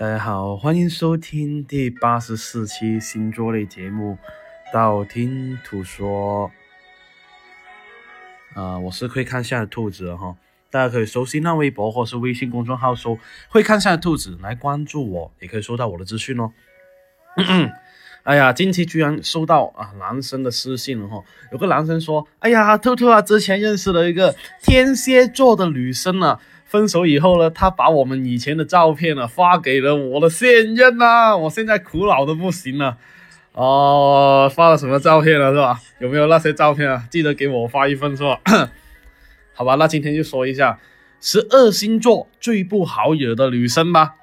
大家好，欢迎收听第八十四期星座类节目《道听途说》。啊、我是会看下的兔子哈，大家可以搜新浪微博或是微信公众号搜“会看下的兔子”来关注我，也可以收到我的资讯哦。哎呀，近期居然收到啊男生的私信了哈，有个男生说，哎呀，兔兔啊，之前认识了一个天蝎座的女生啊，分手以后呢，他把我们以前的照片呢发给了我的现任呐、我现在苦恼的不行了。哦，发了什么照片了是吧？有没有那些照片啊？记得给我发一份是吧？好吧，那今天就说一下十二星座最不好惹的女生吧。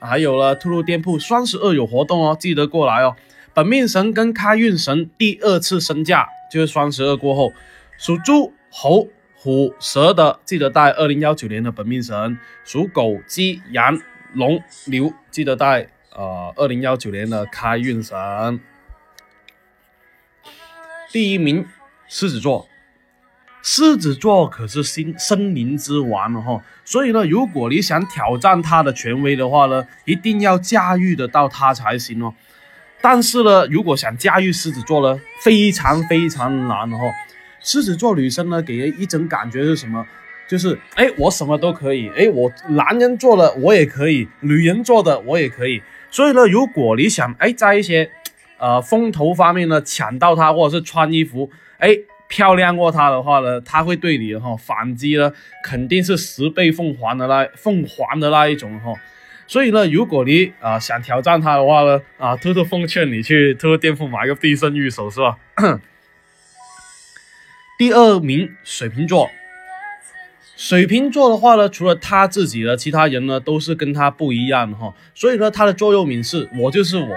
还有了，兔兔店铺双十二有活动哦，记得过来哦。本命神跟开运神第二次升价，就是双十二过后，属猪、猴、虎、蛇的记得带二零幺九年的本命神，属狗、鸡、羊、龙、牛记得带呃二零幺九年的开运神。第一名，狮子座。狮子座可是森森林之王了哈，所以呢，如果你想挑战他的权威的话呢，一定要驾驭得到他才行哦。但是呢，如果想驾驭狮子座呢，非常非常难哦。狮子座女生呢，给人一种感觉是什么？就是哎，我什么都可以，哎，我男人做的我也可以，女人做的我也可以。所以呢，如果你想哎，在一些呃风头方面呢抢到他，或者是穿衣服哎漂亮过他的话呢，他会对你哈、反击呢，肯定是十倍奉还的那奉还的那一种哈、所以呢，如果你啊、想挑战他的话呢，啊，偷偷奉劝你去偷偷 店铺买个必胜玉手是吧？第二名，水瓶座。水瓶座的话呢，除了他自己呢，其他人呢都是跟他不一样的哈，所以呢，他的座右铭是“我就是我，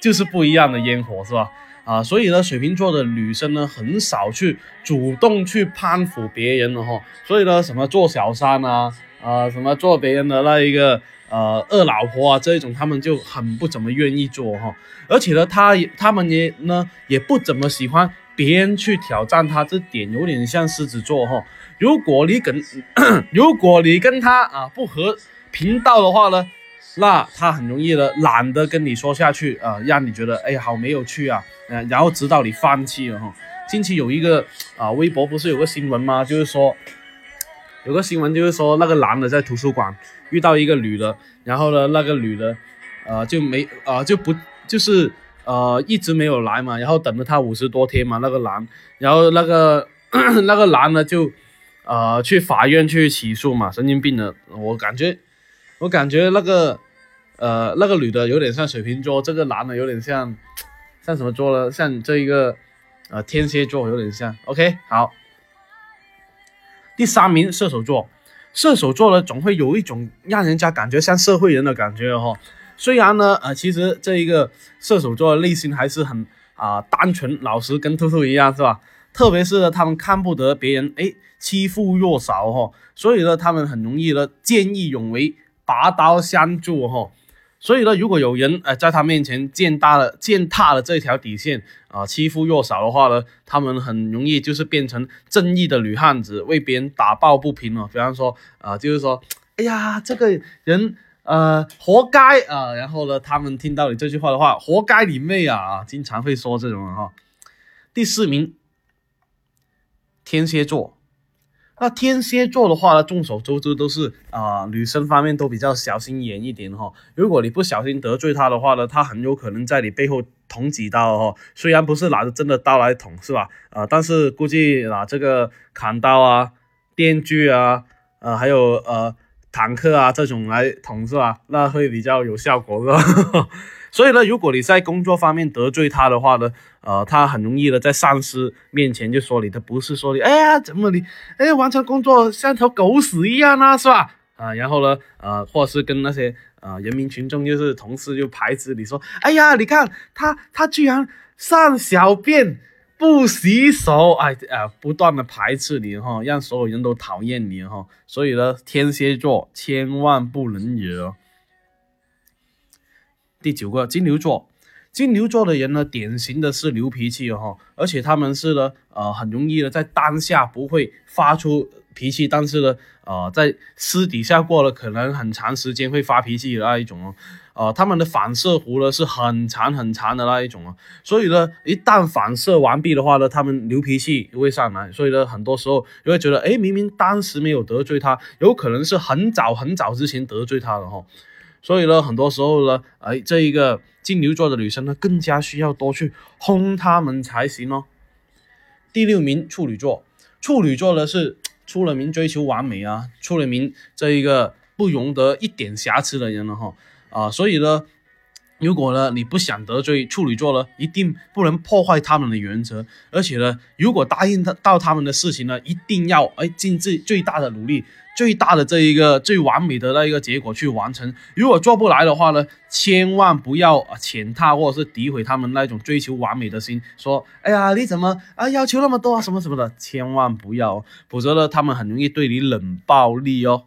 就是不一样的烟火”，是吧？啊，所以呢，水瓶座的女生呢，很少去主动去攀附别人的哈，所以呢，什么做小三啊，啊，什么做别人的那一个呃二老婆啊，这一种他们就很不怎么愿意做哈，而且呢，他也他们也呢也不怎么喜欢别人去挑战他，这点有点像狮子座哈。如果你跟 如果你跟他啊不合频道的话呢，那他很容易的懒得跟你说下去啊、让你觉得哎呀好没有趣啊，呃，然后直到你放弃了哈。近期有一个啊、微博不是有个新闻吗？就是说有个新闻就是说那个男的在图书馆遇到一个女的，然后呢那个女的呃就没呃就不就是呃一直没有来嘛，然后等了他五十多天嘛那个男，然后那个 那个男的就。呃，去法院去起诉嘛，神经病的，我感觉，我感觉那个，呃，那个女的有点像水瓶座，这个男的有点像，像什么座呢？像这一个，呃，天蝎座有点像。OK，好。第三名，射手座，射手座呢，总会有一种让人家感觉像社会人的感觉哈、虽然呢，呃，其实这一个射手座的内心还是很啊、单纯老实，跟兔兔一样，是吧？特别是，他们看不得别人哎欺负弱小哈，所以呢，他们很容易呢见义勇为，拔刀相助哈。所以呢，如果有人呃在他面前践踏了践踏了这条底线啊、欺负弱小的话呢，他们很容易就是变成正义的女汉子，为别人打抱不平了。比方说啊、就是说，哎呀，这个人呃活该啊、然后呢，他们听到你这句话的话，活该你妹啊，经常会说这种人哈。第四名，天蝎座。那天蝎座的话呢，众所周知都是啊、女生方面都比较小心眼一点哈。如果你不小心得罪他的话呢，他很有可能在你背后捅几刀哈。虽然不是拿着真的刀来捅是吧？啊、但是估计拿这个砍刀啊、电锯啊，呃，还有呃坦克啊这种来捅是吧？那会比较有效果是吧？所以呢，如果你在工作方面得罪他的话呢，呃，他很容易的在上司面前就说你的不是，说你，哎呀，怎么你，哎，完成工作像条狗屎一样啊，是吧？啊、然后呢，呃，或是跟那些呃人民群众，就是同事就排斥你说，哎呀，你看他他居然上小便不洗手，哎，呃，不断的排斥你哈，让所有人都讨厌你哈。所以呢，天蝎座千万不能惹。第九个金牛座，金牛座的人呢，典型的是牛脾气哈，而且他们是呢，呃，很容易的在当下不会发出脾气，但是呢，呃，在私底下过了可能很长时间会发脾气的那一种哦，呃，他们的反射弧呢是很长很长的那一种啊，所以呢，一旦反射完毕的话呢，他们牛脾气会上来，所以呢，很多时候就会觉得，哎，明明当时没有得罪他，有可能是很早很早之前得罪他了哈。所以呢，很多时候呢，哎，这一个金牛座的女生呢，更加需要多去哄他们才行哦。第六名处女座，处女座呢是出了名追求完美啊，出了名这一个不容得一点瑕疵的人了哈啊，所以呢。如果呢，你不想得罪处女座呢，一定不能破坏他们的原则，而且呢，如果答应他到他们的事情呢，一定要哎尽最最大的努力，最大的这一个最完美的那一个结果去完成。如果做不来的话呢，千万不要啊践踏或者是诋毁他们那种追求完美的心，说哎呀你怎么啊要求那么多啊什么什么的，千万不要，否则呢，他们很容易对你冷暴力哦。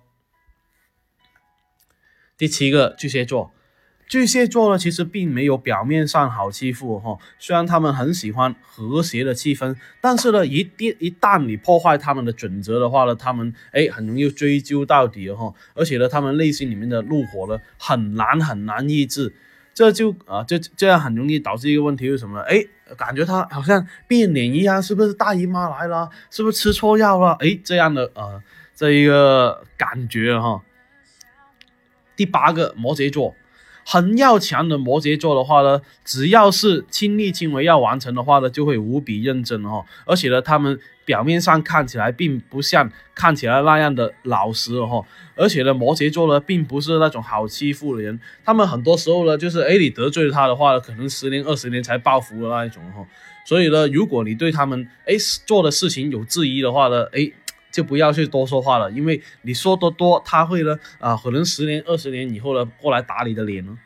第七个巨蟹座。巨蟹座呢，其实并没有表面上好欺负哈。虽然他们很喜欢和谐的气氛，但是呢，一定一旦你破坏他们的准则的话呢，他们哎很容易追究到底哈。而且呢，他们内心里面的怒火呢，很难很难抑制。这就啊，这这样很容易导致一个问题是什么呢？哎，感觉他好像变脸一样，是不是大姨妈来了？是不是吃错药了？哎，这样的呃，这一个感觉哈。第八个摩羯座。很要强的摩羯座的话呢，只要是亲力亲为要完成的话呢，就会无比认真哦。而且呢，他们表面上看起来并不像看起来那样的老实哦。而且呢，摩羯座呢，并不是那种好欺负的人。他们很多时候呢，就是哎，你得罪他的话呢，可能十年二十年才报复的那一种哈。所以呢，如果你对他们哎做的事情有质疑的话呢，哎。就不要去多说话了，因为你说的多，他会呢啊，可能十年、二十年以后呢，过来打你的脸呢。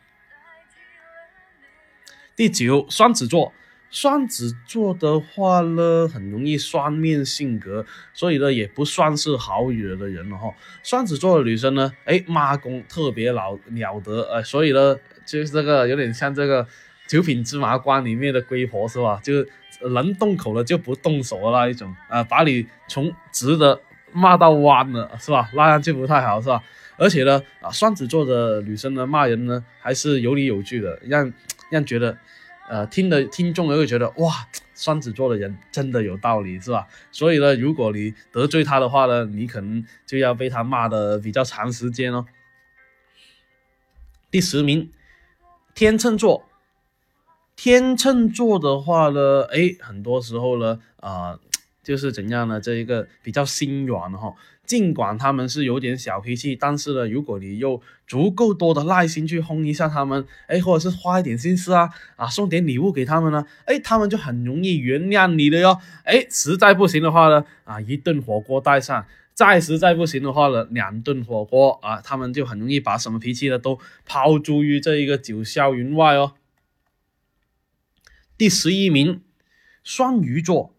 第九，双子座，双子座的话呢，很容易双面性格，所以呢，也不算是好惹的人了哈。双子座的女生呢，哎，妈功特别老了得，呃，所以呢，就是这个有点像这个九品芝麻官里面的龟婆是吧？就能动口了就不动手的那一种啊，把你从直的。骂到弯了是吧？那样就不太好是吧？而且呢，啊，双子座的女生呢，骂人呢还是有理有据的，让让觉得，呃，听的听众也会觉得哇，双子座的人真的有道理是吧？所以呢，如果你得罪他的话呢，你可能就要被他骂的比较长时间哦。第十名，天秤座。天秤座的话呢，哎，很多时候呢，啊。就是怎样呢？这一个比较心软哈，尽管他们是有点小脾气，但是呢，如果你有足够多的耐心去哄一下他们，哎，或者是花一点心思啊，啊，送点礼物给他们呢，哎，他们就很容易原谅你的哟。哎，实在不行的话呢，啊，一顿火锅带上；再实在不行的话呢，两顿火锅啊，他们就很容易把什么脾气呢都抛诸于这一个九霄云外哦。第十一名，双鱼座。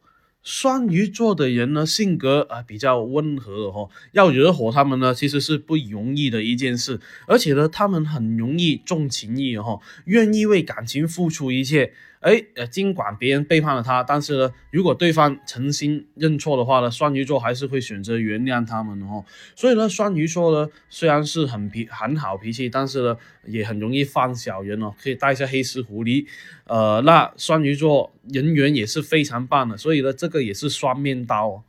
双鱼座的人呢，性格啊比较温和哈，要惹火他们呢，其实是不容易的一件事，而且呢，他们很容易重情义哈，愿意为感情付出一切。哎，呃，尽管别人背叛了他，但是呢，如果对方诚心认错的话呢，双鱼座还是会选择原谅他们的哦。所以呢，双鱼座呢，虽然是很脾很好脾气，但是呢，也很容易犯小人哦，可以带一下黑丝狐狸。呃，那双鱼座人缘也是非常棒的，所以呢，这个也是双面刀。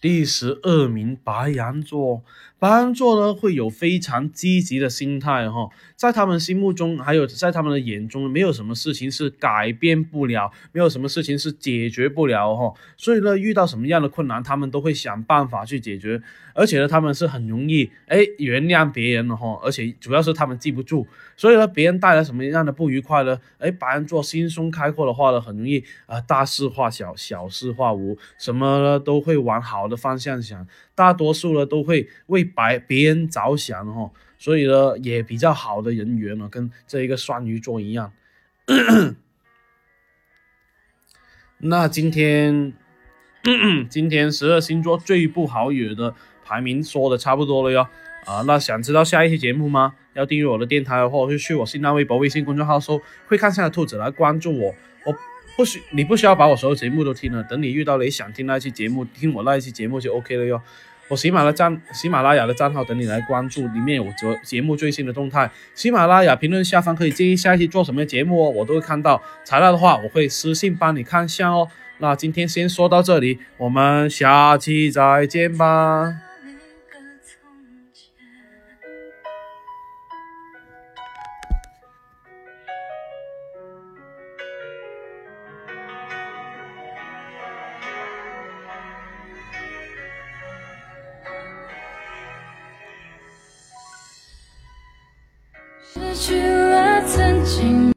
第十二名，白羊座。白羊座呢会有非常积极的心态哈，在他们心目中，还有在他们的眼中，没有什么事情是改变不了，没有什么事情是解决不了哈。所以呢，遇到什么样的困难，他们都会想办法去解决。而且呢，他们是很容易哎原谅别人的哈，而且主要是他们记不住。所以呢，别人带来什么样的不愉快呢？哎，白羊座心胸开阔的话呢，很容易啊大事化小，小事化无，什么呢都会往好的方向想。大多数呢都会为白别人着想哈，所以呢也比较好的人缘呢，跟这一个双鱼座一样。那今天，今天十二星座最不好惹的排名说的差不多了哟。啊，那想知道下一期节目吗？要订阅我的电台，或者是去我新浪微博、微信公众号搜“会看相的兔子”来关注我。我不需你不需要把我所有节目都听了，等你遇到你想听那一期节目，听我那一期节目就 OK 了哟。我喜马拉账喜马拉雅的账号等你来关注，里面有节节目最新的动态。喜马拉雅评论下方可以建议下一期做什么节目哦，我都会看到。材料的话，我会私信帮你看一下哦。那今天先说到这里，我们下期再见吧。